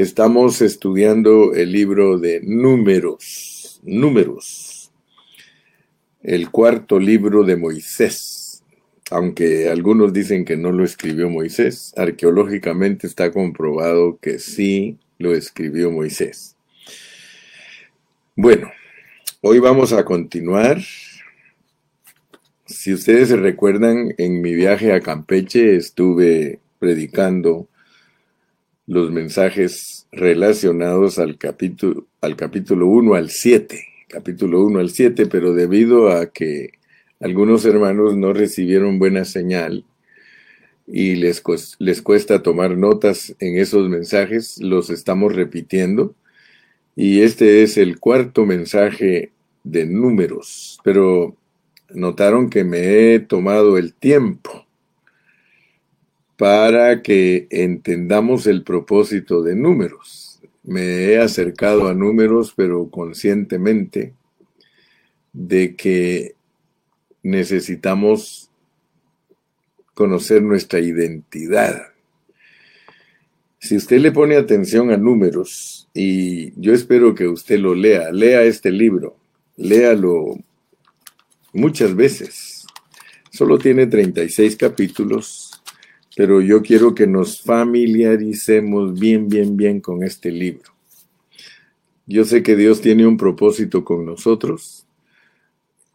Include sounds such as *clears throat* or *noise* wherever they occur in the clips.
Estamos estudiando el libro de números, números, el cuarto libro de Moisés. Aunque algunos dicen que no lo escribió Moisés, arqueológicamente está comprobado que sí lo escribió Moisés. Bueno, hoy vamos a continuar. Si ustedes se recuerdan, en mi viaje a Campeche estuve predicando los mensajes relacionados al capítulo, al capítulo 1 al 7, capítulo 1 al 7, pero debido a que algunos hermanos no recibieron buena señal y les, les cuesta tomar notas en esos mensajes, los estamos repitiendo. Y este es el cuarto mensaje de números, pero notaron que me he tomado el tiempo para que entendamos el propósito de números. Me he acercado a números, pero conscientemente de que necesitamos conocer nuestra identidad. Si usted le pone atención a números, y yo espero que usted lo lea, lea este libro, léalo muchas veces. Solo tiene 36 capítulos pero yo quiero que nos familiaricemos bien, bien, bien con este libro. Yo sé que Dios tiene un propósito con nosotros.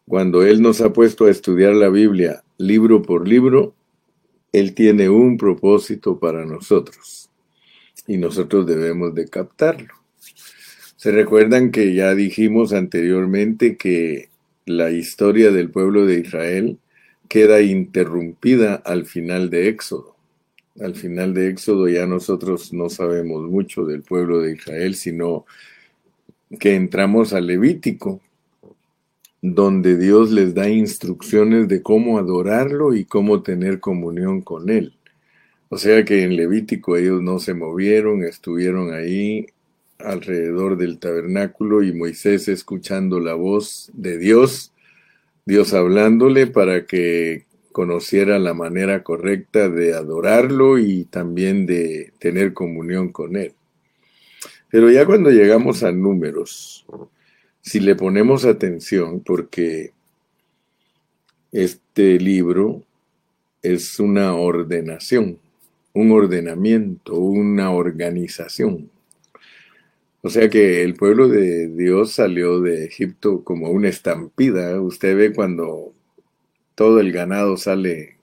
Cuando Él nos ha puesto a estudiar la Biblia libro por libro, Él tiene un propósito para nosotros y nosotros debemos de captarlo. Se recuerdan que ya dijimos anteriormente que la historia del pueblo de Israel queda interrumpida al final de Éxodo al final de Éxodo ya nosotros no sabemos mucho del pueblo de Israel, sino que entramos al Levítico, donde Dios les da instrucciones de cómo adorarlo y cómo tener comunión con Él. O sea que en Levítico ellos no se movieron, estuvieron ahí alrededor del tabernáculo y Moisés escuchando la voz de Dios, Dios hablándole para que conociera la manera correcta de adorarlo y también de tener comunión con Él. Pero ya cuando llegamos a números, si le ponemos atención, porque este libro es una ordenación, un ordenamiento, una organización. O sea que el pueblo de Dios salió de Egipto como una estampida. Usted ve cuando todo el ganado sale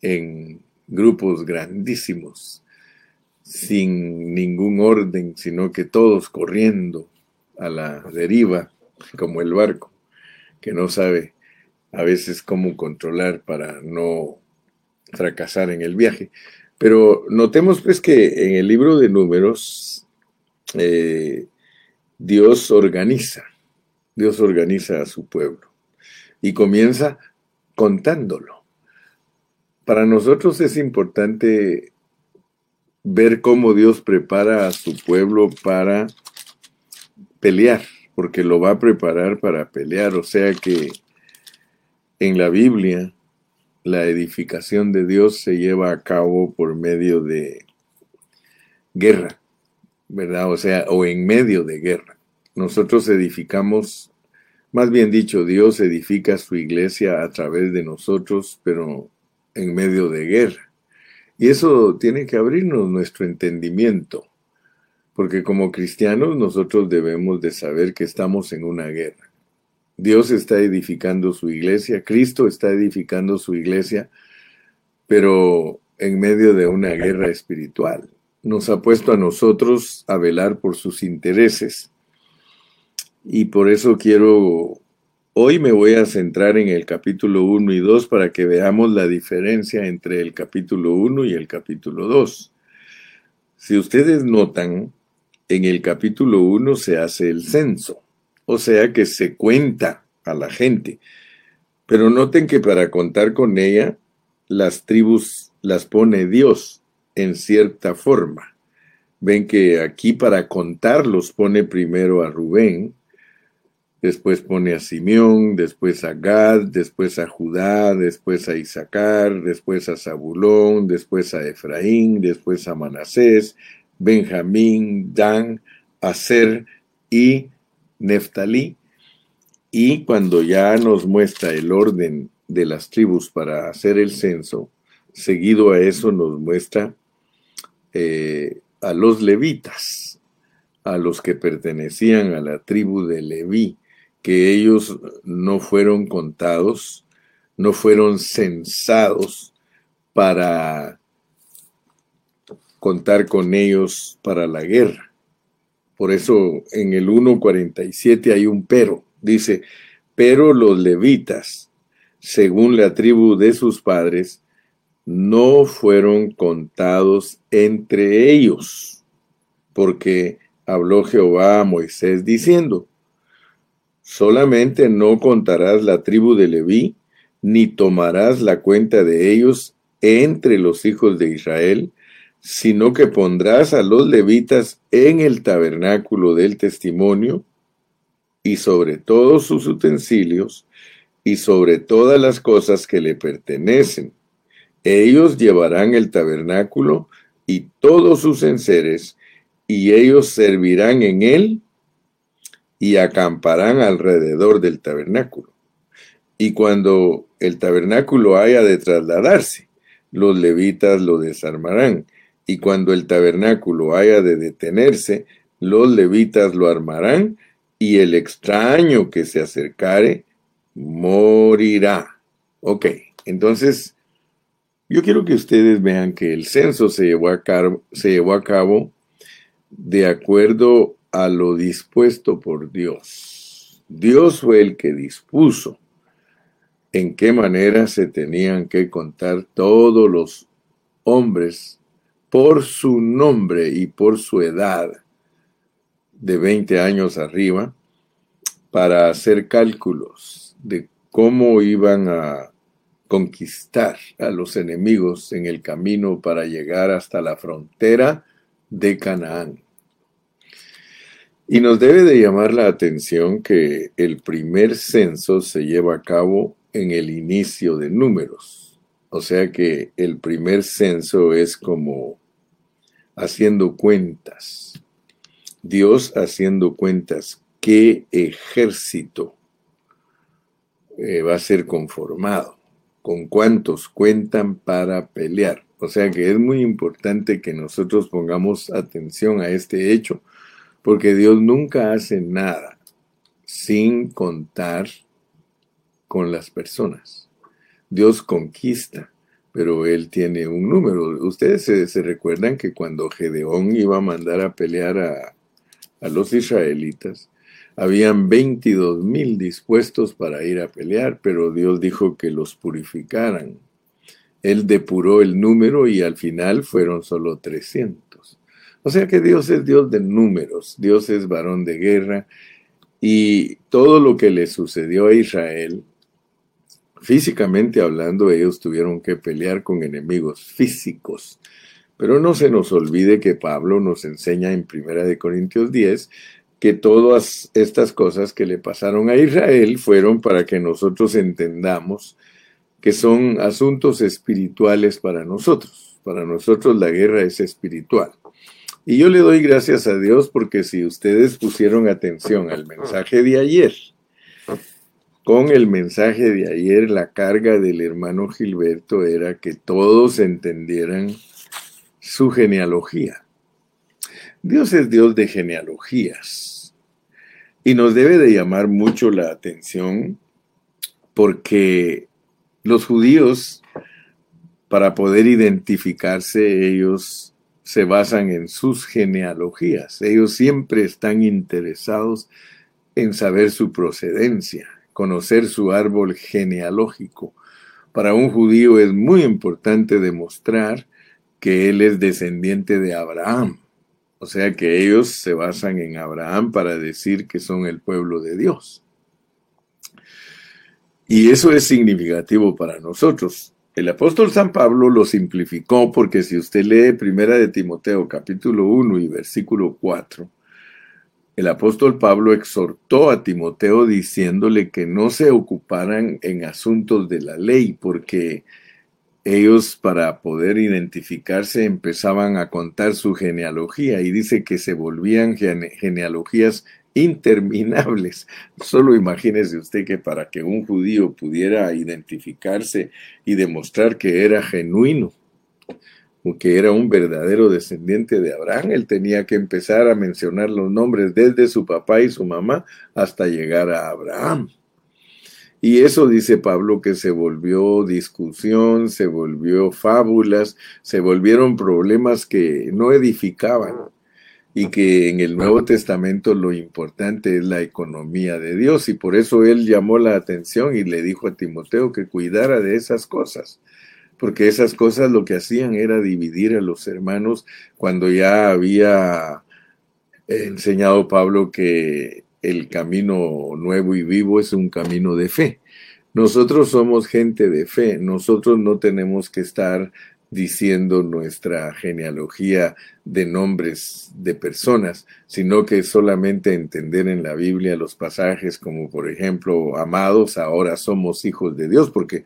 en grupos grandísimos, sin ningún orden, sino que todos corriendo a la deriva, como el barco, que no sabe a veces cómo controlar para no fracasar en el viaje. Pero notemos pues que en el libro de números eh, Dios organiza, Dios organiza a su pueblo y comienza contándolo. Para nosotros es importante ver cómo Dios prepara a su pueblo para pelear, porque lo va a preparar para pelear. O sea que en la Biblia la edificación de Dios se lleva a cabo por medio de guerra, ¿verdad? O sea, o en medio de guerra. Nosotros edificamos más bien dicho, Dios edifica su iglesia a través de nosotros, pero en medio de guerra. Y eso tiene que abrirnos nuestro entendimiento, porque como cristianos nosotros debemos de saber que estamos en una guerra. Dios está edificando su iglesia, Cristo está edificando su iglesia, pero en medio de una guerra espiritual. Nos ha puesto a nosotros a velar por sus intereses y por eso quiero, hoy me voy a centrar en el capítulo 1 y 2 para que veamos la diferencia entre el capítulo 1 y el capítulo 2. Si ustedes notan, en el capítulo 1 se hace el censo, o sea que se cuenta a la gente. Pero noten que para contar con ella, las tribus las pone Dios en cierta forma. Ven que aquí para contarlos pone primero a Rubén, después pone a Simeón, después a Gad, después a Judá, después a Isaacar, después a Zabulón, después a Efraín, después a Manasés, Benjamín, Dan, Aser y Neftalí. Y cuando ya nos muestra el orden de las tribus para hacer el censo, seguido a eso nos muestra eh, a los levitas, a los que pertenecían a la tribu de Leví, que ellos no fueron contados, no fueron censados para contar con ellos para la guerra. Por eso en el 1.47 hay un pero. Dice, pero los levitas, según la tribu de sus padres, no fueron contados entre ellos, porque habló Jehová a Moisés diciendo, solamente no contarás la tribu de Leví, ni tomarás la cuenta de ellos entre los hijos de Israel, sino que pondrás a los levitas en el tabernáculo del testimonio, y sobre todos sus utensilios, y sobre todas las cosas que le pertenecen. Ellos llevarán el tabernáculo y todos sus enseres, y ellos servirán en él y acamparán alrededor del tabernáculo. Y cuando el tabernáculo haya de trasladarse, los levitas lo desarmarán. Y cuando el tabernáculo haya de detenerse, los levitas lo armarán y el extraño que se acercare morirá. Ok, entonces yo quiero que ustedes vean que el censo se llevó a cabo, se llevó a cabo de acuerdo a lo dispuesto por Dios. Dios fue el que dispuso en qué manera se tenían que contar todos los hombres por su nombre y por su edad de 20 años arriba para hacer cálculos de cómo iban a conquistar a los enemigos en el camino para llegar hasta la frontera de Canaán. Y nos debe de llamar la atención que el primer censo se lleva a cabo en el inicio de números. O sea que el primer censo es como haciendo cuentas. Dios haciendo cuentas, ¿qué ejército eh, va a ser conformado? ¿Con cuántos cuentan para pelear? O sea que es muy importante que nosotros pongamos atención a este hecho, porque Dios nunca hace nada sin contar con las personas. Dios conquista, pero Él tiene un número. Ustedes se, recuerdan que cuando Gedeón iba a mandar a pelear a los israelitas, habían 22 mil dispuestos para ir a pelear, pero Dios dijo que los purificaran. Él depuró el número y al final fueron solo 300. O sea que Dios es Dios de números, Dios es varón de guerra y todo lo que le sucedió a Israel, físicamente hablando, ellos tuvieron que pelear con enemigos físicos pero no se nos olvide que Pablo nos enseña en Primera de Corintios 10 que todas estas cosas que le pasaron a Israel fueron para que nosotros entendamos que son asuntos espirituales para nosotros. Para nosotros la guerra es espiritual. Y yo le doy gracias a Dios porque si ustedes pusieron atención al mensaje de ayer, con el mensaje de ayer, la carga del hermano Gilberto era que todos entendieran su genealogía. Dios es Dios de genealogías y nos debe de llamar mucho la atención porque los judíos, para poder identificarse, ellos se basan en sus genealogías. Ellos siempre están interesados en saber su procedencia, conocer su árbol genealógico. Para un judío es muy importante demostrar que él es descendiente de Abraham. O sea que ellos se basan en Abraham para decir que son el pueblo de Dios. Y eso es significativo para nosotros. El apóstol San Pablo lo simplificó porque si usted lee Primera de Timoteo capítulo 1 y versículo 4, el apóstol Pablo exhortó a Timoteo diciéndole que no se ocuparan en asuntos de la ley porque ellos para poder identificarse empezaban a contar su genealogía y dice que se volvían genealogías interminables. *laughs* Solo imagínese usted que para que un judío pudiera identificarse y demostrar que era genuino, o que era un verdadero descendiente de Abraham, él tenía que empezar a mencionar los nombres desde su papá y su mamá hasta llegar a Abraham. Y eso dice Pablo que se volvió discusión, se volvió fábulas, se volvieron problemas que no edificaban. Y que en el Nuevo Testamento lo importante es la economía de Dios. Y por eso él llamó la atención y le dijo a Timoteo que cuidara de esas cosas, porque esas cosas lo que hacían era dividir a los hermanos cuando ya había enseñado Pablo que el camino nuevo y vivo es un camino de fe. Nosotros somos gente de fe, nosotros no tenemos que estar diciendo nuestra genealogía de nombres de personas, sino que solamente entender en la Biblia los pasajes como por ejemplo, amados, ahora somos hijos de Dios, porque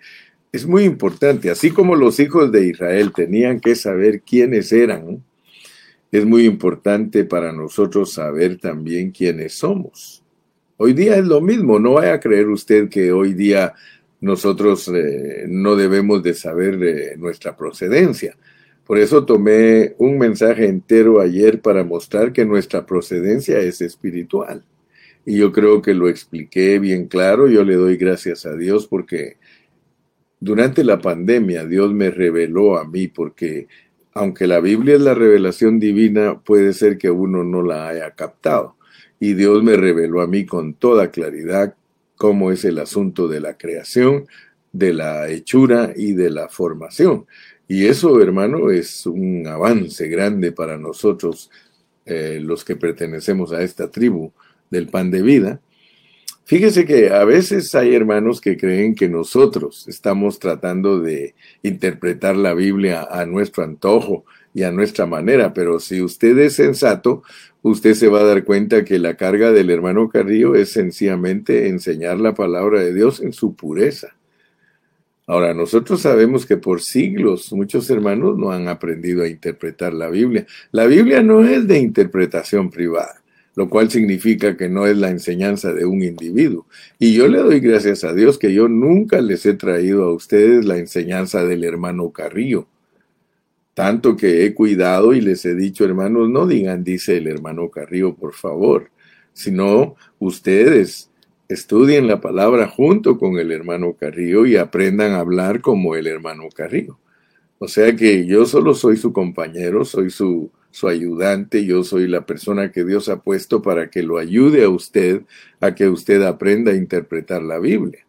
es muy importante, así como los hijos de Israel tenían que saber quiénes eran, es muy importante para nosotros saber también quiénes somos. Hoy día es lo mismo, no vaya a creer usted que hoy día nosotros eh, no debemos de saber nuestra procedencia. Por eso tomé un mensaje entero ayer para mostrar que nuestra procedencia es espiritual. Y yo creo que lo expliqué bien claro. Yo le doy gracias a Dios porque durante la pandemia Dios me reveló a mí porque aunque la Biblia es la revelación divina, puede ser que uno no la haya captado. Y Dios me reveló a mí con toda claridad cómo es el asunto de la creación, de la hechura y de la formación. Y eso, hermano, es un avance grande para nosotros, eh, los que pertenecemos a esta tribu del pan de vida. Fíjese que a veces hay hermanos que creen que nosotros estamos tratando de interpretar la Biblia a nuestro antojo y a nuestra manera, pero si usted es sensato, usted se va a dar cuenta que la carga del hermano Carrillo es sencillamente enseñar la palabra de Dios en su pureza. Ahora, nosotros sabemos que por siglos muchos hermanos no han aprendido a interpretar la Biblia. La Biblia no es de interpretación privada, lo cual significa que no es la enseñanza de un individuo. Y yo le doy gracias a Dios que yo nunca les he traído a ustedes la enseñanza del hermano Carrillo tanto que he cuidado y les he dicho, hermanos, no digan, dice el hermano Carrillo, por favor, sino ustedes estudien la palabra junto con el hermano Carrillo y aprendan a hablar como el hermano Carrillo. O sea que yo solo soy su compañero, soy su, su ayudante, yo soy la persona que Dios ha puesto para que lo ayude a usted a que usted aprenda a interpretar la Biblia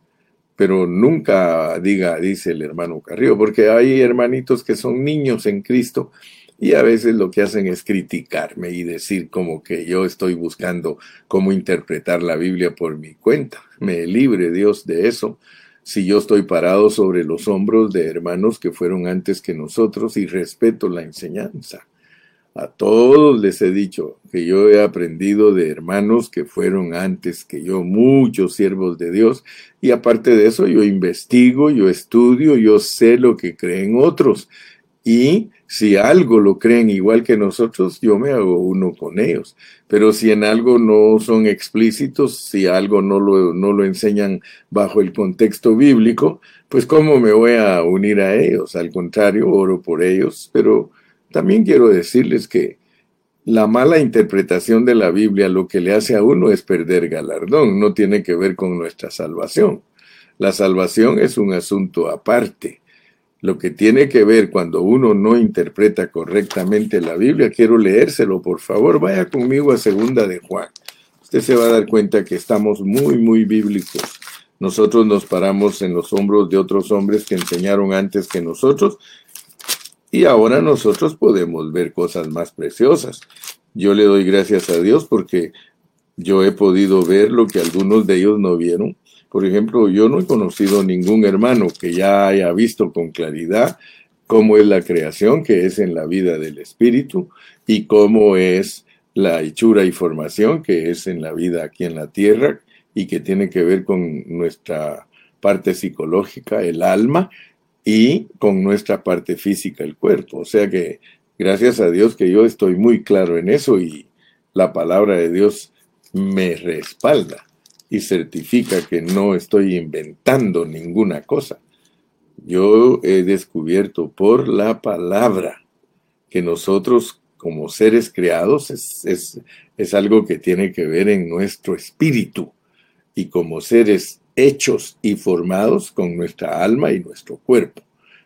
pero nunca diga, dice el hermano Carrillo, porque hay hermanitos que son niños en Cristo y a veces lo que hacen es criticarme y decir como que yo estoy buscando cómo interpretar la Biblia por mi cuenta. Me libre Dios de eso. Si yo estoy parado sobre los hombros de hermanos que fueron antes que nosotros y respeto la enseñanza. A todos les he dicho que yo he aprendido de hermanos que fueron antes que yo, muchos siervos de Dios, y aparte de eso yo investigo, yo estudio, yo sé lo que creen otros. Y si algo lo creen igual que nosotros, yo me hago uno con ellos. Pero si en algo no son explícitos, si algo no lo, no lo enseñan bajo el contexto bíblico, pues ¿cómo me voy a unir a ellos? Al contrario, oro por ellos, pero también quiero decirles que la mala interpretación de la Biblia lo que le hace a uno es perder galardón, no tiene que ver con nuestra salvación. La salvación es un asunto aparte. Lo que tiene que ver cuando uno no interpreta correctamente la Biblia, quiero leérselo, por favor, vaya conmigo a segunda de Juan. Usted se va a dar cuenta que estamos muy, muy bíblicos. Nosotros nos paramos en los hombros de otros hombres que enseñaron antes que nosotros y ahora nosotros podemos ver cosas más preciosas. Yo le doy gracias a Dios porque yo he podido ver lo que algunos de ellos no vieron. Por ejemplo, yo no he conocido ningún hermano que ya haya visto con claridad cómo es la creación que es en la vida del Espíritu y cómo es la hechura y formación que es en la vida aquí en la tierra y que tiene que ver con nuestra parte psicológica, el alma, y con nuestra parte física, el cuerpo. O sea que gracias a Dios que yo estoy muy claro en eso y la palabra de Dios me respalda y certifica que no estoy inventando ninguna cosa. Yo he descubierto por la palabra que nosotros como seres creados es, es, algo que tiene que ver en nuestro espíritu y como seres hechos y formados con nuestra alma y nuestro cuerpo.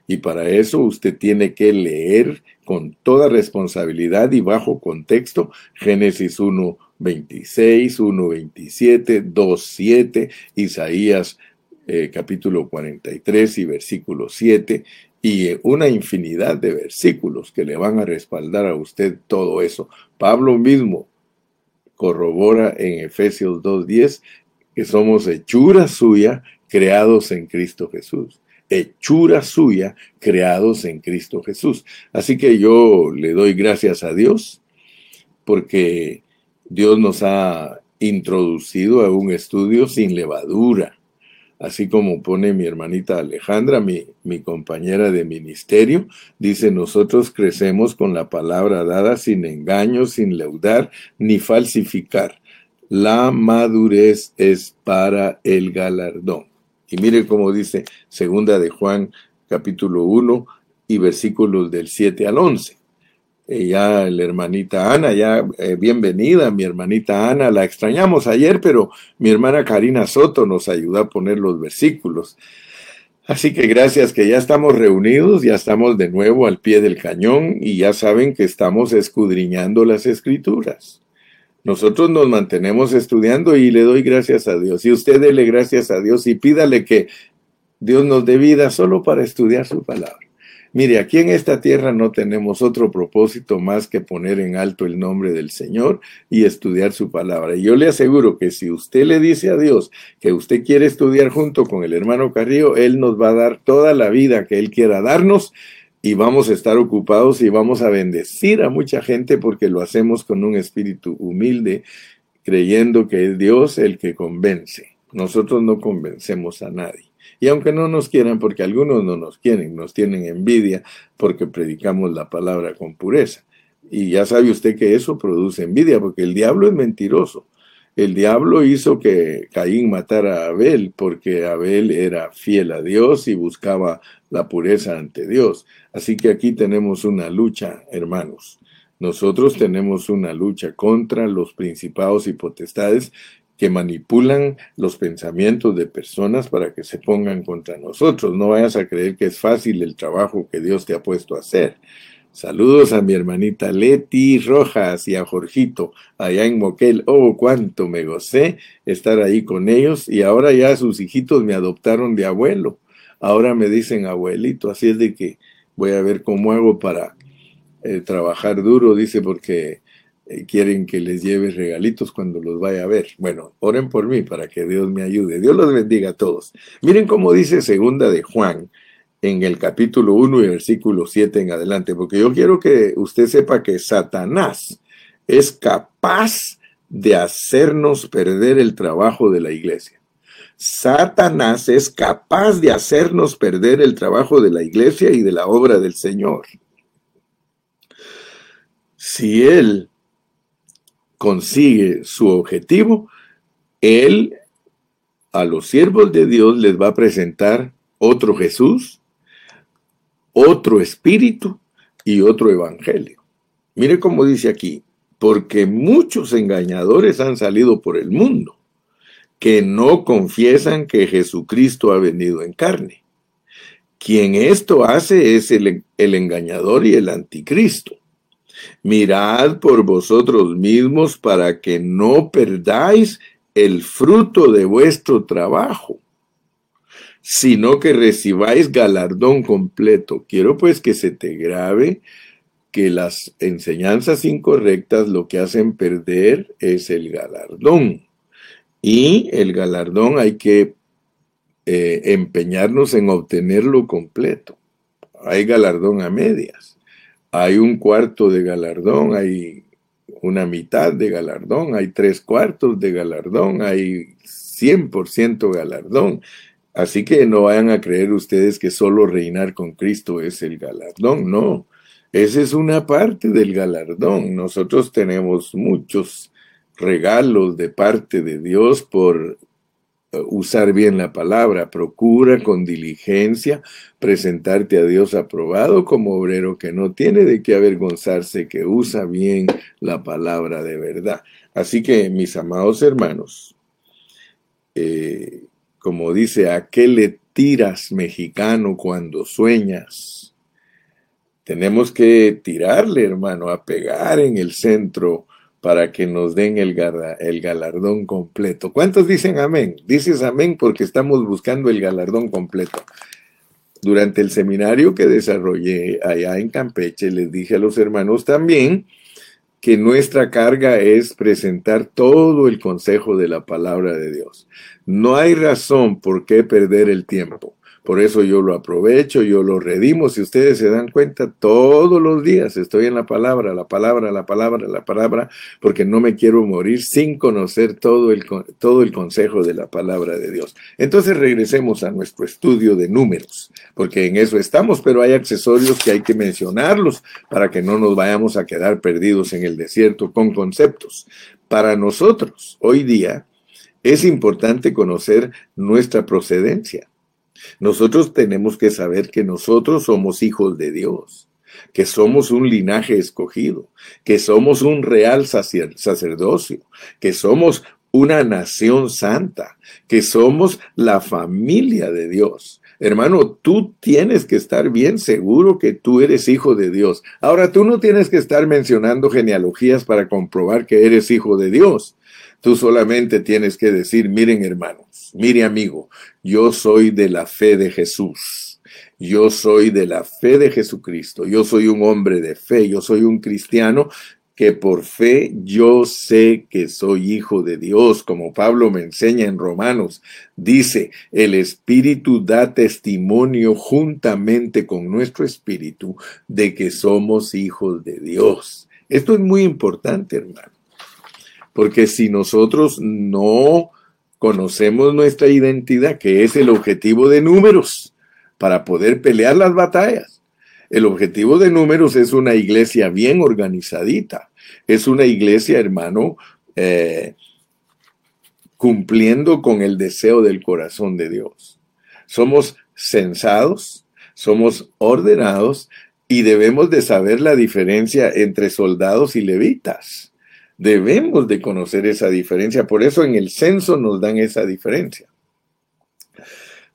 Y para eso usted tiene que leer con toda responsabilidad y bajo contexto Génesis 1, 26, 1, 27, 2, 7, Isaías eh, capítulo 43 y versículo 7, y una infinidad de versículos que le van a respaldar a usted todo eso. Pablo mismo corrobora en Efesios 2.10 que somos hechura suya creados en Cristo Jesús. Hechura suya creados en Cristo Jesús. Así que yo le doy gracias a Dios porque Dios nos ha introducido a un estudio sin levadura así como pone mi hermanita Alejandra, mi, mi, compañera de ministerio, dice, nosotros crecemos con la palabra dada sin engaño, sin leudar, ni falsificar. La madurez es para el galardón. Y mire cómo dice segunda de Juan capítulo 1 y versículos del 7 al 11 ya la hermanita Ana, ya eh, bienvenida, mi hermanita Ana, la extrañamos ayer, pero mi hermana Karina Soto nos ayudó a poner los versículos. Así que gracias que ya estamos reunidos, ya estamos de nuevo al pie del cañón y ya saben que estamos escudriñando las escrituras. Nosotros nos mantenemos estudiando y le doy gracias a Dios. Y usted dele gracias a Dios y pídale que Dios nos dé vida solo para estudiar su palabra. Mire, aquí en esta tierra no tenemos otro propósito más que poner en alto el nombre del Señor y estudiar su palabra. Y yo le aseguro que si usted le dice a Dios que usted quiere estudiar junto con el hermano Carrillo, Él nos va a dar toda la vida que Él quiera darnos y vamos a estar ocupados y vamos a bendecir a mucha gente porque lo hacemos con un espíritu humilde, creyendo que es Dios el que convence. Nosotros no convencemos a nadie. Y aunque no nos quieran, porque algunos no nos quieren, nos tienen envidia porque predicamos la palabra con pureza. Y ya sabe usted que eso produce envidia, porque el diablo es mentiroso. El diablo hizo que Caín matara a Abel porque Abel era fiel a Dios y buscaba la pureza ante Dios. Así que aquí tenemos una lucha, hermanos. Nosotros tenemos una lucha contra los principados y potestades que manipulan los pensamientos de personas para que se pongan contra nosotros. No vayas a creer que es fácil el trabajo que Dios te ha puesto a hacer. Saludos a mi hermanita Leti Rojas y a Jorgito allá en Moquel. Oh, cuánto me gocé estar ahí con ellos y ahora ya sus hijitos me adoptaron de abuelo. Ahora me dicen abuelito, así es de que voy a ver cómo hago para eh, trabajar duro, dice, porque eh, quieren que les lleve regalitos cuando los vaya a ver. Bueno, oren por mí para que Dios me ayude. Dios los bendiga a todos. Miren cómo dice segunda de Juan en el capítulo 1 y versículo 7 en adelante, porque yo quiero que usted sepa que Satanás es capaz de hacernos perder el trabajo de la iglesia. Satanás es capaz de hacernos perder el trabajo de la iglesia y de la obra del Señor. Si él consigue su objetivo, Él a los siervos de Dios les va a presentar otro Jesús, otro Espíritu y otro Evangelio. Mire cómo dice aquí, porque muchos engañadores han salido por el mundo, que no confiesan que Jesucristo ha venido en carne. Quien esto hace es el, el engañador y el anticristo. Mirad por vosotros mismos para que no perdáis el fruto de vuestro trabajo, sino que recibáis galardón completo. Quiero pues que se te grabe que las enseñanzas incorrectas lo que hacen perder es el galardón. Y el galardón hay que eh, empeñarnos en obtenerlo completo. Hay galardón a medias hay un cuarto de galardón, hay una mitad de galardón, hay tres cuartos de galardón, hay 100% galardón. Así que no vayan a creer ustedes que solo reinar con Cristo es el galardón, no. Esa es una parte del galardón. Nosotros tenemos muchos regalos de parte de Dios por eh, usar bien la palabra. Procura con diligencia presentarte a Dios aprobado como obrero que no tiene de qué avergonzarse, que usa bien la palabra de verdad. Así que, mis amados hermanos, eh, como dice, ¿a qué le tiras mexicano cuando sueñas? Tenemos que tirarle, hermano, a pegar en el centro para que nos den el, galardón completo. ¿Cuántos dicen amén? Dices amén porque estamos buscando el galardón completo. Durante el seminario que desarrollé allá en Campeche, les dije a los hermanos también que nuestra carga es presentar todo el consejo de la palabra de Dios. No hay razón por qué perder el tiempo. Por eso yo lo aprovecho, yo lo redimo. Si ustedes se dan cuenta, todos los días estoy en la palabra, la palabra, la palabra, la palabra, porque no me quiero morir sin conocer todo el, todo el consejo de la palabra de Dios. Entonces regresemos a nuestro estudio de números, porque en eso estamos, pero hay accesorios que hay que mencionarlos para que no nos vayamos a quedar perdidos en el desierto con conceptos. Para nosotros, hoy día, es importante conocer nuestra procedencia. Nosotros tenemos que saber que nosotros somos hijos de Dios, que somos un linaje escogido, que somos un real sacerdocio, que somos una nación santa, que somos la familia de Dios. Hermano, tú tienes que estar bien seguro que tú eres hijo de Dios. Ahora, tú no tienes que estar mencionando genealogías para comprobar que eres hijo de Dios. Tú solamente tienes que decir, miren hermanos, mire amigo, yo soy de la fe de Jesús. Yo soy de la fe de Jesucristo. Yo soy un hombre de fe. Yo soy un cristiano que por fe yo sé que soy hijo de Dios, como Pablo me enseña en Romanos. Dice, el Espíritu da testimonio juntamente con nuestro Espíritu de que somos hijos de Dios. Esto es muy importante, hermano. Porque si nosotros no conocemos nuestra identidad, que es el objetivo de números, para poder pelear las batallas. El objetivo de números es una iglesia bien organizadita. Es una iglesia, hermano, eh, cumpliendo con el deseo del corazón de Dios. Somos censados, somos ordenados y debemos de saber la diferencia entre soldados y levitas. Debemos de conocer esa diferencia, por eso en el censo nos dan esa diferencia.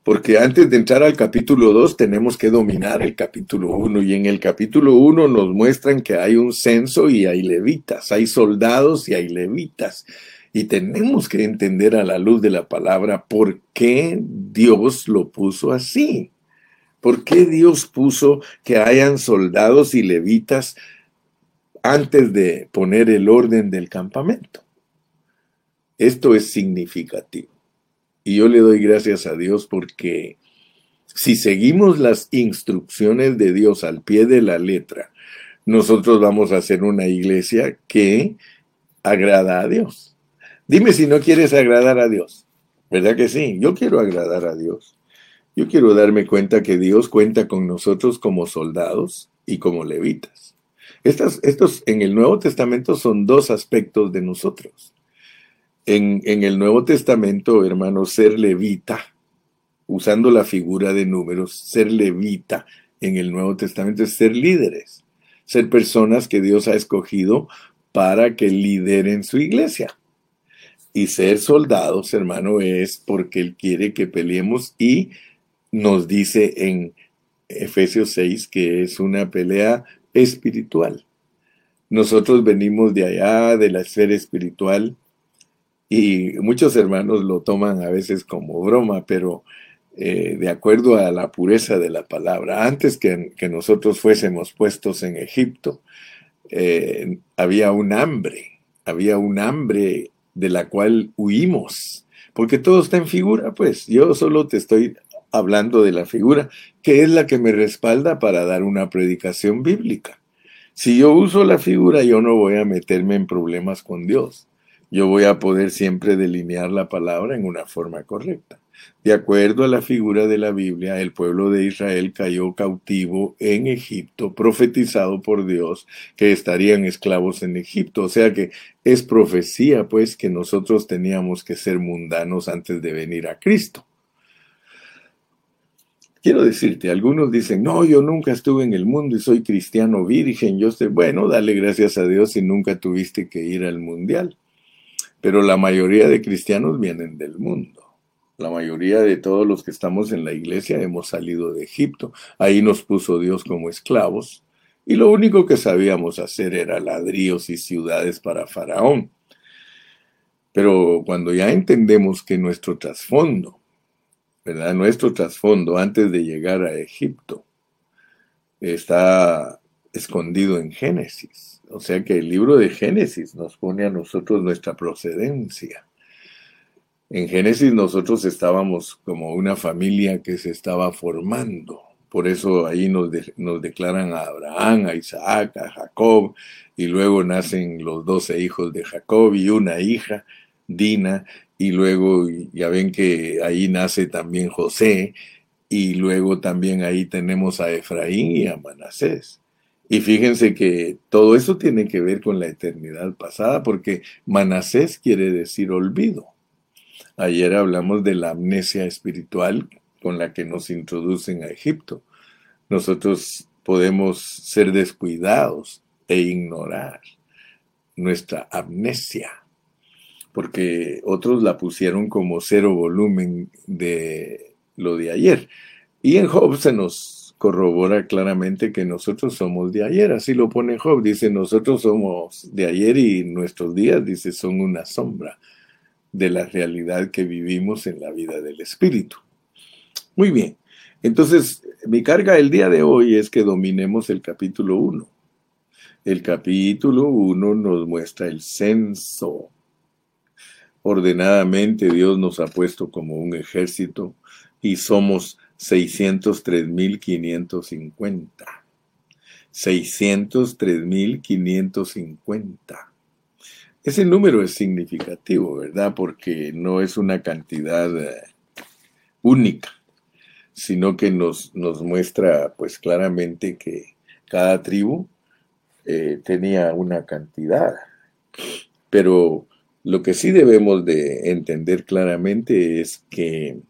Porque antes de entrar al capítulo 2 tenemos que dominar el capítulo 1 y en el capítulo 1 nos muestran que hay un censo y hay levitas, hay soldados y hay levitas. Y tenemos que entender a la luz de la palabra por qué Dios lo puso así. ¿Por qué Dios puso que hayan soldados y levitas antes de poner el orden del campamento. Esto es significativo. Y yo le doy gracias a Dios porque si seguimos las instrucciones de Dios al pie de la letra, nosotros vamos a ser una iglesia que agrada a Dios. Dime si no quieres agradar a Dios. ¿Verdad que sí? Yo quiero agradar a Dios. Yo quiero darme cuenta que Dios cuenta con nosotros como soldados y como levitas estos en el Nuevo Testamento son dos aspectos de nosotros. En, en el Nuevo Testamento, hermano, ser levita, usando la figura de números, ser levita en el Nuevo Testamento es ser líderes, ser personas que Dios ha escogido para que lideren su iglesia. Y ser soldados, hermano, es porque Él quiere que peleemos y nos dice en Efesios 6 que es una pelea espiritual. Nosotros venimos de allá, de la esfera espiritual, y muchos hermanos lo toman a veces como broma, pero eh, de acuerdo a la pureza de la palabra, antes que, nosotros fuésemos puestos en Egipto, eh, había un hambre, había un hambre de la cual huimos, porque todo está en figura, pues yo solo te estoy hablando de la figura, que es la que me respalda para dar una predicación bíblica. Si yo uso la figura, yo no voy a meterme en problemas con Dios. yo voy a poder siempre delinear la palabra en una forma correcta. De acuerdo a la figura de la Biblia, el pueblo de Israel cayó cautivo en Egipto, profetizado por Dios que estarían esclavos en Egipto. O sea que es profecía, pues, que nosotros teníamos que ser mundanos antes de venir a Cristo. Quiero decirte, algunos dicen, no, yo nunca estuve en el mundo y soy cristiano virgen. Yo sé, bueno, dale gracias a Dios si nunca tuviste que ir al mundial. Pero la mayoría de cristianos vienen del mundo. La mayoría de todos los que estamos en la iglesia hemos salido de Egipto. Ahí nos puso Dios como esclavos. Y lo único que sabíamos hacer era ladrillos y ciudades para Faraón. Pero cuando ya entendemos que nuestro trasfondo, Nuestro trasfondo antes de llegar a Egipto está escondido en Génesis. O sea que el libro de Génesis nos pone a nosotros nuestra procedencia. En Génesis nosotros estábamos como una familia que se estaba formando. Por eso ahí nos, nos declaran a Abraham, a Isaac, a Jacob, y luego nacen los doce hijos de Jacob y una hija, Dina, y luego ya ven que ahí nace también José, y luego también ahí tenemos a Efraín y a Manasés. Y fíjense que todo eso tiene que ver con la eternidad pasada, porque Manasés quiere decir olvido. Ayer hablamos de la amnesia espiritual con la que nos introducen a Egipto. Nosotros podemos ser descuidados e ignorar nuestra amnesia, porque otros la pusieron como cero volumen de lo de ayer. Y en Job se nos corrobora claramente que nosotros somos de ayer, así lo pone Job, dice nosotros somos de ayer y nuestros días, dice, son una sombra de la realidad que vivimos en la vida del Espíritu. Muy bien, entonces mi carga el día de hoy es que dominemos el capítulo 1. El capítulo 1 nos muestra el censo. Ordenadamente Dios nos ha puesto como un ejército y somos 603.550. 603.550. Ese número es significativo, ¿verdad? Porque no es una cantidad eh, única, sino que nos, nos, muestra pues claramente que cada tribu eh, tenía una cantidad. Pero lo que sí debemos de entender claramente es que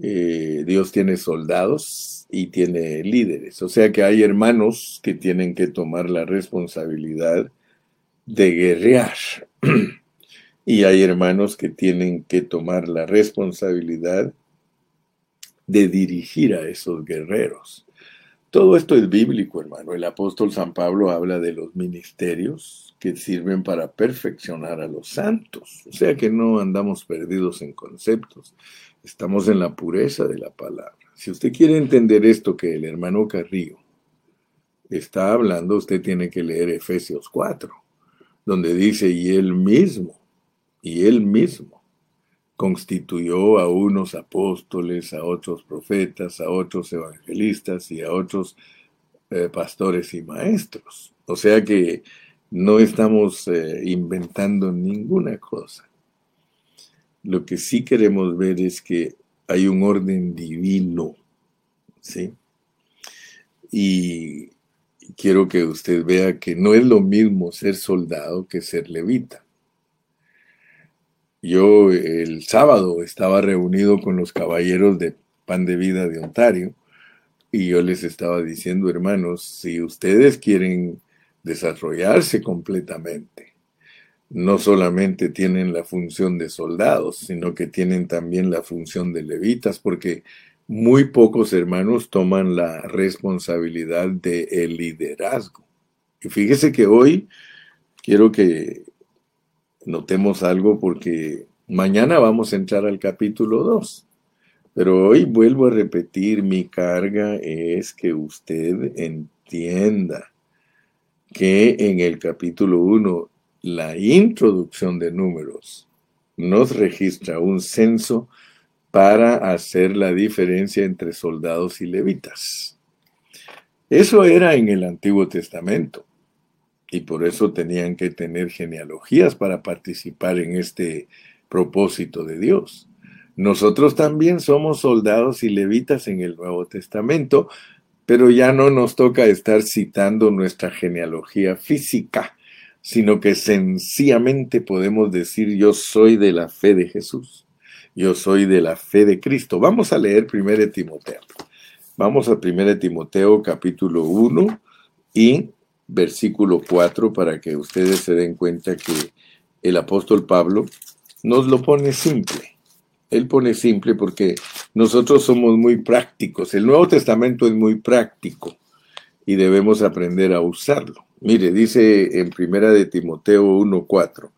eh, Dios tiene soldados y tiene líderes. O sea que hay hermanos que tienen que tomar la responsabilidad de guerrear. *clears throat* y hay hermanos que tienen que tomar la responsabilidad de dirigir a esos guerreros. Todo esto es bíblico, hermano. El apóstol San Pablo habla de los ministerios que sirven para perfeccionar a los santos. O sea que no andamos perdidos en conceptos. Estamos en la pureza de la palabra. Si usted quiere entender esto que el hermano Carrillo está hablando, usted tiene que leer Efesios 4 donde dice, y él mismo, y él mismo constituyó a unos apóstoles, a otros profetas, a otros evangelistas y a otros eh, pastores y maestros. O sea que no estamos eh, inventando ninguna cosa. Lo que sí queremos ver es que hay un orden divino, ¿sí? Y quiero que usted vea que no es lo mismo ser soldado que ser levita. Yo el sábado estaba reunido con los caballeros de Pan de Vida de Ontario y yo les estaba diciendo, hermanos, si ustedes quieren desarrollarse completamente, no solamente tienen la función de soldados, sino que tienen también la función de levitas, porque muy pocos hermanos toman la responsabilidad del liderazgo. Y fíjese que hoy quiero que notemos algo porque mañana vamos a entrar al capítulo 2. Pero hoy vuelvo a repetir, mi carga es que usted entienda que en el capítulo 1 la introducción de números nos registra un censo para hacer la diferencia entre soldados y levitas. Eso era en el Antiguo Testamento. y por eso tenían que tener genealogías para participar en este propósito de Dios. Nosotros también somos soldados y levitas en el Nuevo Testamento, pero ya no nos toca estar citando nuestra genealogía física, sino que sencillamente podemos decir yo soy de la fe de Jesús, yo soy de la fe de Cristo. Vamos a leer 1 Timoteo. Vamos a 1 Timoteo capítulo 1 y versículo 4 para que ustedes se den cuenta que el apóstol Pablo nos lo pone simple. Él pone simple porque nosotros somos muy prácticos. El Nuevo Testamento es muy práctico y debemos aprender a usarlo. Mire, dice en primera de Timoteo 1:4.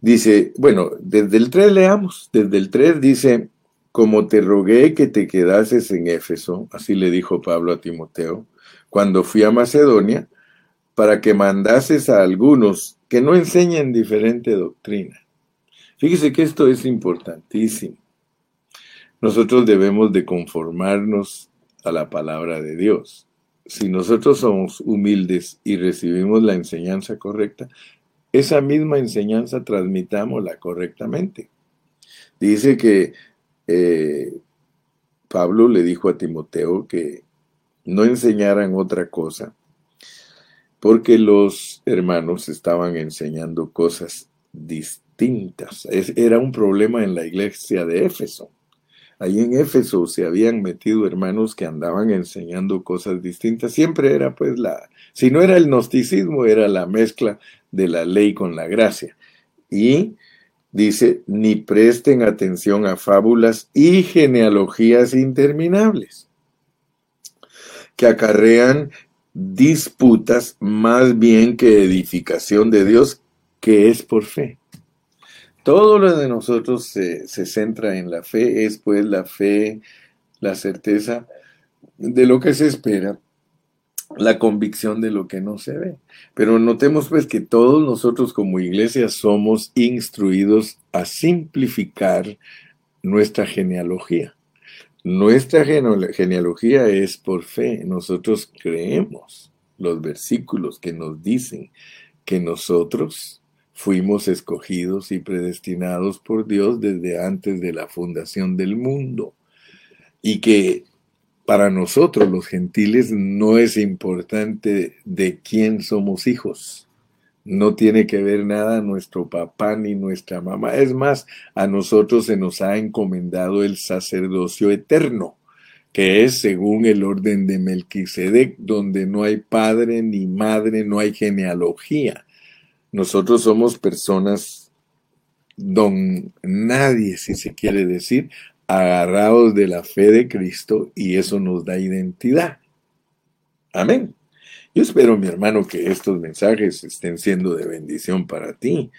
Dice, bueno, desde el 3 leamos, desde el 3 dice, como te rogué que te quedases en Éfeso, así le dijo Pablo a Timoteo, cuando fui a Macedonia, para que mandases a algunos que no enseñen diferente doctrina. Fíjese que esto es importantísimo. Nosotros debemos de conformarnos a la palabra de Dios. Si nosotros somos humildes y recibimos la enseñanza correcta, esa misma enseñanza transmitámosla correctamente. Dice que eh, Pablo le dijo a Timoteo que no enseñaran otra cosa, porque los hermanos estaban enseñando cosas distintas. Era un problema en la iglesia de Éfeso. Ahí en Éfeso se habían metido hermanos que andaban enseñando cosas distintas. Siempre era pues la, si no era el gnosticismo, era la mezcla de la ley con la gracia. Y dice, ni presten atención a fábulas y genealogías interminables que acarrean disputas más bien que edificación de Dios, que es por fe. Todo lo de nosotros se, se, centra en la fe, es pues la fe, la certeza de lo que se espera, la convicción de lo que no se ve. Pero notemos pues que todos nosotros como iglesia somos instruidos a simplificar nuestra genealogía. Nuestra genealogía es por fe. Nosotros creemos los versículos que nos dicen que nosotros fuimos escogidos y predestinados por Dios desde antes de la fundación del mundo. Y que para nosotros los gentiles no es importante de quién somos hijos no tiene que ver nada nuestro papá ni nuestra mamá. Es más, a nosotros se nos ha encomendado el sacerdocio eterno, que es según el orden de Melquisedec, donde no hay padre ni madre, no hay genealogía. Nosotros somos personas don nadie, si se quiere decir, agarrados de la fe de Cristo y eso nos da identidad. Amén. Yo espero, mi hermano, que estos mensajes estén siendo de bendición para ti,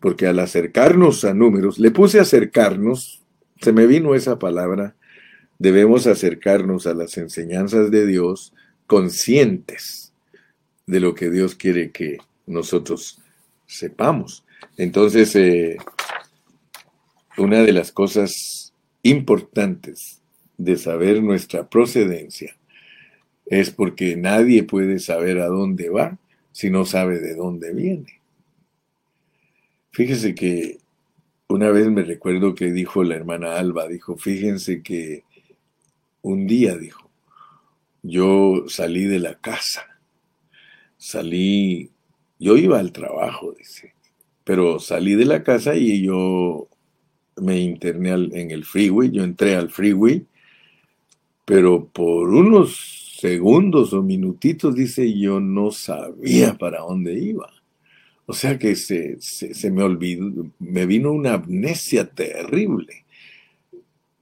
porque al acercarnos a números, le puse acercarnos, se me vino esa palabra, debemos acercarnos a las enseñanzas de Dios conscientes de lo que Dios quiere que nosotros sepamos. Entonces, eh, una de las cosas importantes de saber nuestra procedencia es porque nadie puede saber a dónde va si no sabe de dónde viene. Fíjese que una vez me recuerdo que dijo la hermana Alba, dijo, fíjense que un día, dijo, yo salí de la casa, salí, yo iba al trabajo, dice, pero salí de la casa y yo me interné en el freeway, yo entré al freeway, pero por unos segundos o minutitos, dice, yo no sabía para dónde iba. O sea que se, me olvidó, me vino una amnesia terrible,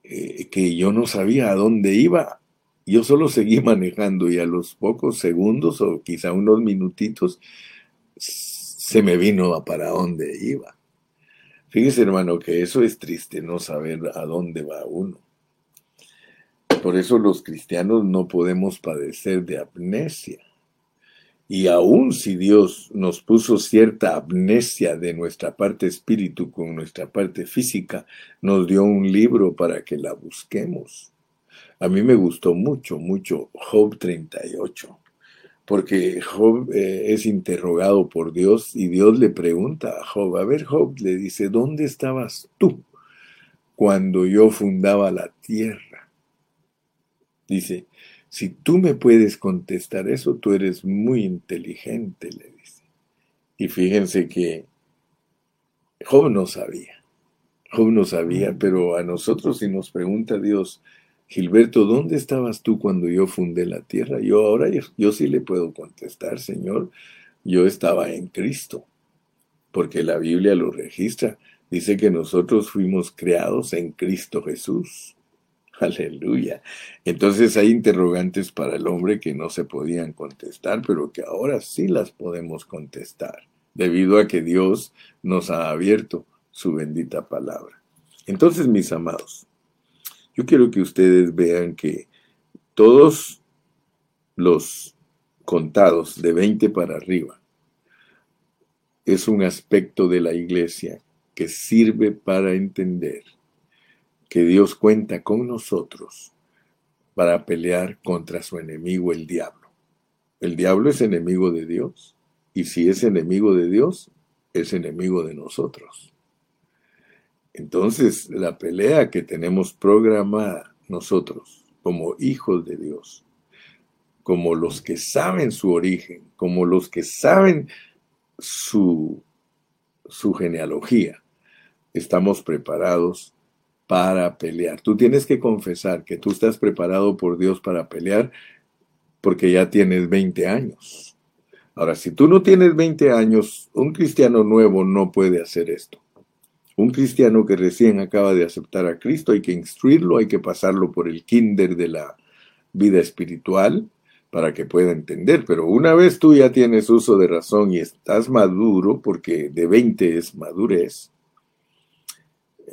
eh, que yo no sabía a dónde iba. Yo solo seguí manejando y a los pocos segundos o quizá unos minutitos se me vino a para dónde iba. Fíjese hermano que eso es triste, no saber a dónde va uno. Por eso los cristianos no podemos padecer de amnesia. Y aun si Dios nos puso cierta amnesia de nuestra parte espíritu con nuestra parte física, nos dio un libro para que la busquemos. A mí me gustó mucho, mucho Job 38, porque Job eh, es interrogado por Dios y Dios le pregunta a Job, a ver Job, le dice, ¿dónde estabas tú cuando yo fundaba la tierra? Dice, si tú me puedes contestar eso, tú eres muy inteligente, le dice. Y fíjense que Job no sabía, Job no sabía, pero a nosotros si nos pregunta Dios, Gilberto, ¿dónde estabas tú cuando yo fundé la tierra? Yo ahora, yo, sí le puedo contestar, Señor, yo estaba en Cristo, porque la Biblia lo registra. Dice que nosotros fuimos creados en Cristo Jesús. Aleluya. Entonces hay interrogantes para el hombre que no se podían contestar, pero que ahora sí las podemos contestar, debido a que Dios nos ha abierto su bendita palabra. Entonces, mis amados, yo quiero que ustedes vean que todos los contados de 20 para arriba es un aspecto de la iglesia que sirve para entender que Dios cuenta con nosotros para pelear contra su enemigo el diablo. El diablo es enemigo de Dios y si es enemigo de Dios, es enemigo de nosotros. Entonces, la pelea que tenemos programada nosotros como hijos de Dios, como los que saben su origen, como los que saben su, su genealogía, estamos preparados para pelear. Tú tienes que confesar que tú estás preparado por Dios para pelear porque ya tienes 20 años. Ahora, si tú no tienes 20 años, un cristiano nuevo no puede hacer esto. Un cristiano que recién acaba de aceptar a Cristo hay que instruirlo, hay que pasarlo por el kinder de la vida espiritual para que pueda entender. Pero una vez tú ya tienes uso de razón y estás maduro, porque de 20 es madurez,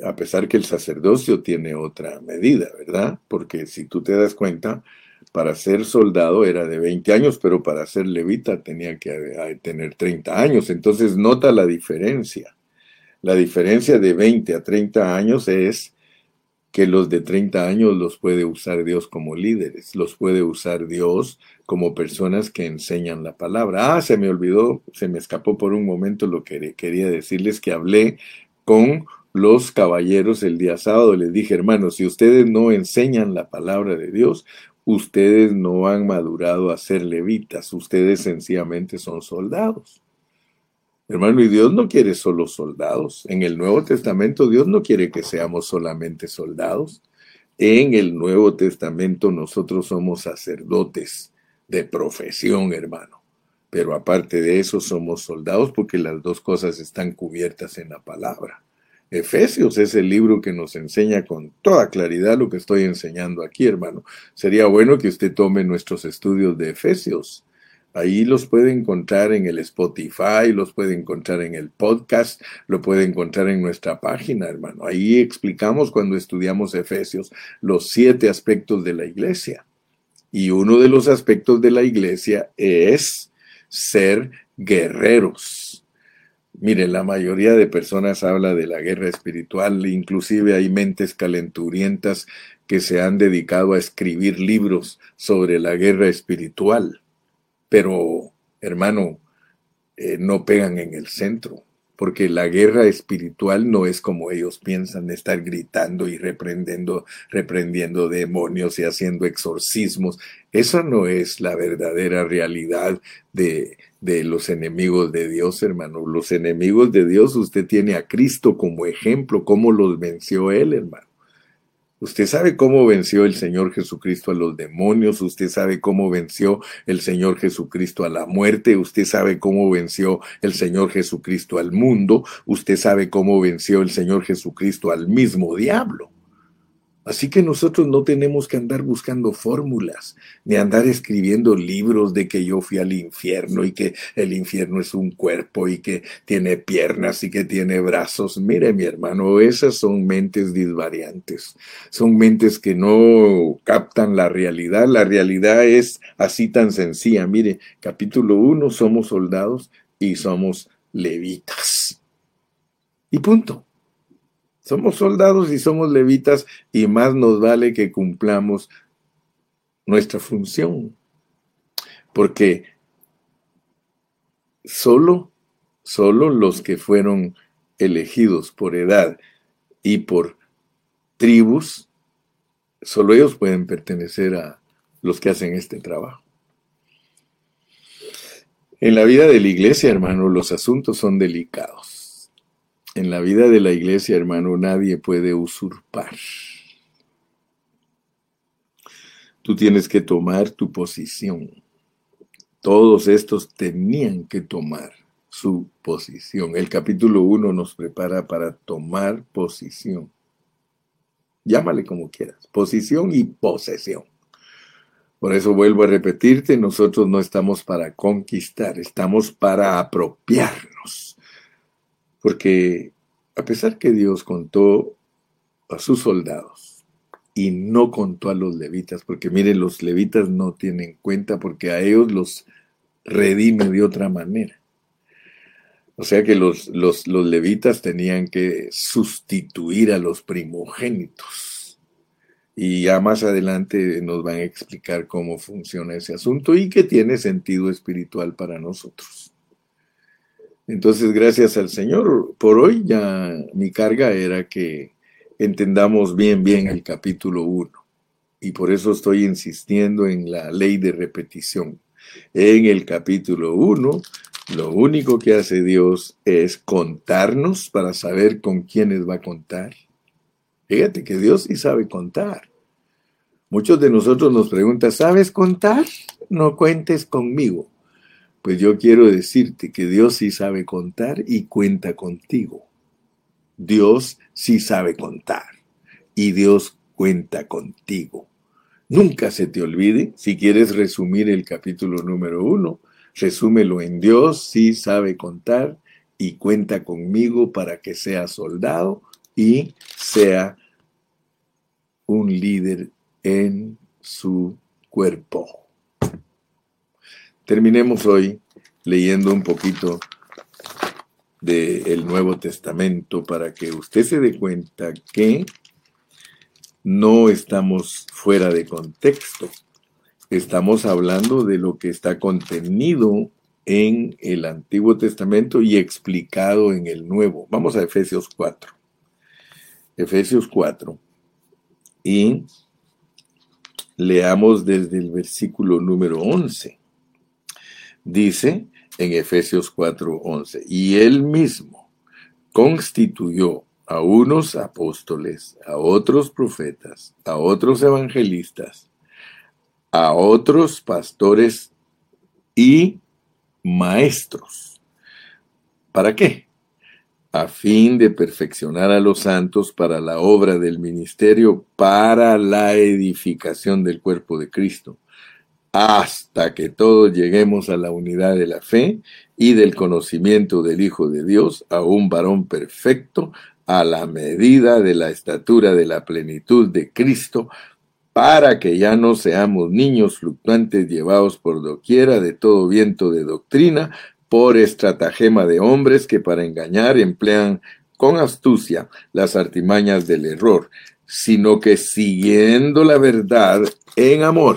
a pesar que el sacerdocio tiene otra medida, ¿verdad? Porque si tú te das cuenta, para ser soldado era de 20 años, pero para ser levita tenía que tener 30 años. Entonces nota la diferencia. La diferencia de 20 a 30 años es que los de 30 años los puede usar Dios como líderes, los puede usar Dios como personas que enseñan la palabra. Ah, se me olvidó, se me escapó por un momento lo que quería decirles que hablé con los caballeros el día sábado. Les dije, hermanos, si ustedes no enseñan la palabra de Dios, ustedes no han madurado a ser levitas, ustedes sencillamente son soldados. Hermano, y Dios no quiere solo soldados. En el Nuevo Testamento Dios no quiere que seamos solamente soldados. En el Nuevo Testamento nosotros somos sacerdotes de profesión, hermano. Pero aparte de eso somos soldados porque las dos cosas están cubiertas en la palabra. Efesios es el libro que nos enseña con toda claridad lo que estoy enseñando aquí, hermano. Sería bueno que usted tome nuestros estudios de Efesios Ahí los puede encontrar en el Spotify, los puede encontrar en el podcast, lo puede encontrar en nuestra página, hermano. Ahí explicamos cuando estudiamos Efesios los siete aspectos de la iglesia. Y uno de los aspectos de la iglesia es ser guerreros. Miren, la mayoría de personas habla de la guerra espiritual, inclusive hay mentes calenturientas que se han dedicado a escribir libros sobre la guerra espiritual pero hermano, eh, no pegan en el centro, porque la guerra espiritual no es como ellos piensan, estar gritando y reprendiendo, reprendiendo demonios y haciendo exorcismos. Esa no es la verdadera realidad de, de los enemigos de Dios, hermano. Los enemigos de Dios, usted tiene a Cristo como ejemplo, cómo los venció él, hermano. Usted sabe cómo venció el Señor Jesucristo a los demonios, usted sabe cómo venció el Señor Jesucristo a la muerte, usted sabe cómo venció el Señor Jesucristo al mundo, usted sabe cómo venció el Señor Jesucristo al mismo diablo. Así que nosotros no tenemos que andar buscando fórmulas, ni andar escribiendo libros de que yo fui al infierno y que el infierno es un cuerpo y que tiene piernas y que tiene brazos. Mire, mi hermano, esas son mentes disvariantes, son mentes que no captan la realidad. La realidad es así tan sencilla. Mire, capítulo 1, somos soldados y somos levitas. Y punto. Somos soldados y somos levitas y más nos vale que cumplamos nuestra función. Porque solo, solo los que fueron elegidos por edad y por tribus, solo ellos pueden pertenecer a los que hacen este trabajo. En la vida de la iglesia, hermano, los asuntos son delicados. En la vida de la iglesia, hermano, nadie puede usurpar. Tú tienes que tomar tu posición. Todos estos tenían que tomar su posición. El capítulo 1 nos prepara para tomar posición. Llámale como quieras, posición y posesión. Por eso vuelvo a repetirte, nosotros no estamos para conquistar, estamos para apropiarnos. Porque a pesar que Dios contó a sus soldados, y no contó a los levitas, porque miren, los levitas no tienen cuenta porque a ellos los redime de otra manera. O sea que los, los, los levitas tenían que sustituir a los primogénitos. Y ya más adelante nos van a explicar cómo funciona ese asunto y que tiene sentido espiritual para nosotros. Entonces, gracias al Señor, por hoy ya mi carga era que entendamos bien, bien el capítulo 1. Y por eso estoy insistiendo en la ley de repetición. En el capítulo 1, lo único que hace Dios es contarnos para saber con quiénes va a contar. Fíjate que Dios sí sabe contar. Muchos de nosotros nos preguntan, ¿sabes contar? No cuentes conmigo. Pues yo quiero decirte que Dios sí sabe contar y cuenta contigo. Dios sí sabe contar y Dios cuenta contigo. Nunca se te olvide, si quieres resumir el capítulo número uno, resúmelo en Dios sí sabe contar y cuenta conmigo para que sea soldado y sea un líder en su cuerpo. Terminemos hoy leyendo un poquito del Nuevo Testamento para que usted se dé cuenta que no estamos fuera de contexto. Estamos hablando de lo que está contenido en el Antiguo Testamento y explicado en el Nuevo. Vamos a Efesios 4. Efesios 4. Y leamos desde el versículo número 11. Dice, en Efesios 4:11. Y él mismo constituyó a unos apóstoles, a otros profetas, a otros evangelistas, a otros pastores y maestros. ¿Para qué? A fin de perfeccionar a los santos para la obra del ministerio, para la edificación del cuerpo de Cristo hasta que todos lleguemos a la unidad de la fe y del conocimiento del Hijo de Dios, a un varón perfecto, a la medida de la estatura de la plenitud de Cristo, para que ya no seamos niños fluctuantes llevados por doquiera de todo viento de doctrina, por estratagema de hombres que para engañar emplean con astucia las artimañas del error, sino que siguiendo la verdad en amor,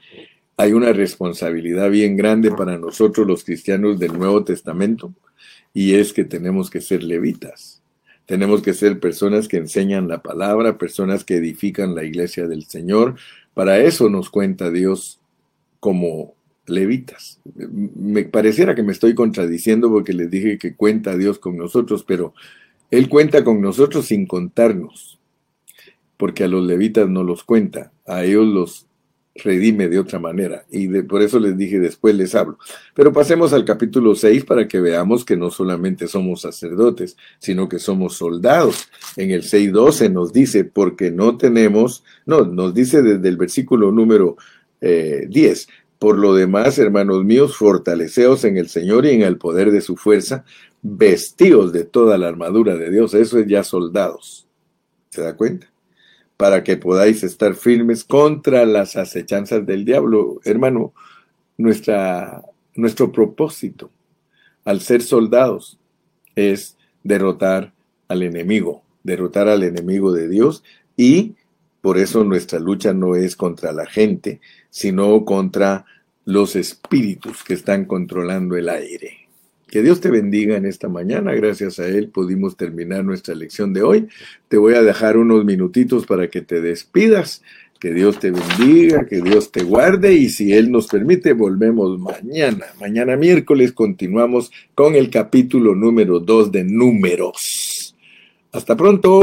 hay una responsabilidad bien grande para nosotros los cristianos del Nuevo Testamento y es que tenemos que ser levitas. Tenemos que ser personas que enseñan la palabra, personas que edifican la iglesia del Señor. Para eso nos cuenta Dios como levitas. Me pareciera que me estoy contradiciendo porque les dije que cuenta Dios con nosotros, pero Él cuenta con nosotros sin contarnos, porque a los levitas no los cuenta, a ellos los redime de otra manera. Y por eso les dije después les hablo. Pero pasemos al capítulo 6 para que veamos que no solamente somos sacerdotes, sino que somos soldados. En el 6.12 nos dice, porque no tenemos, no, nos dice desde el versículo número 10, eh, Por lo demás, hermanos míos, fortaleceos en el Señor y en el poder de su fuerza, vestidos de toda la armadura de Dios. Eso es ya soldados. ¿Se da cuenta? Para que podáis estar firmes contra las acechanzas del diablo. Hermano, nuestra, nuestro propósito al ser soldados es derrotar al enemigo, derrotar al enemigo de Dios y por eso nuestra lucha no es contra la gente, sino contra los espíritus que están controlando el aire. Que Dios te bendiga en esta mañana. Gracias a Él pudimos terminar nuestra lección de hoy. Te voy a dejar unos minutitos para que te despidas. Que Dios te bendiga, que Dios te guarde y si Él nos permite, volvemos mañana. Mañana miércoles continuamos con el capítulo número 2 de números. Hasta pronto.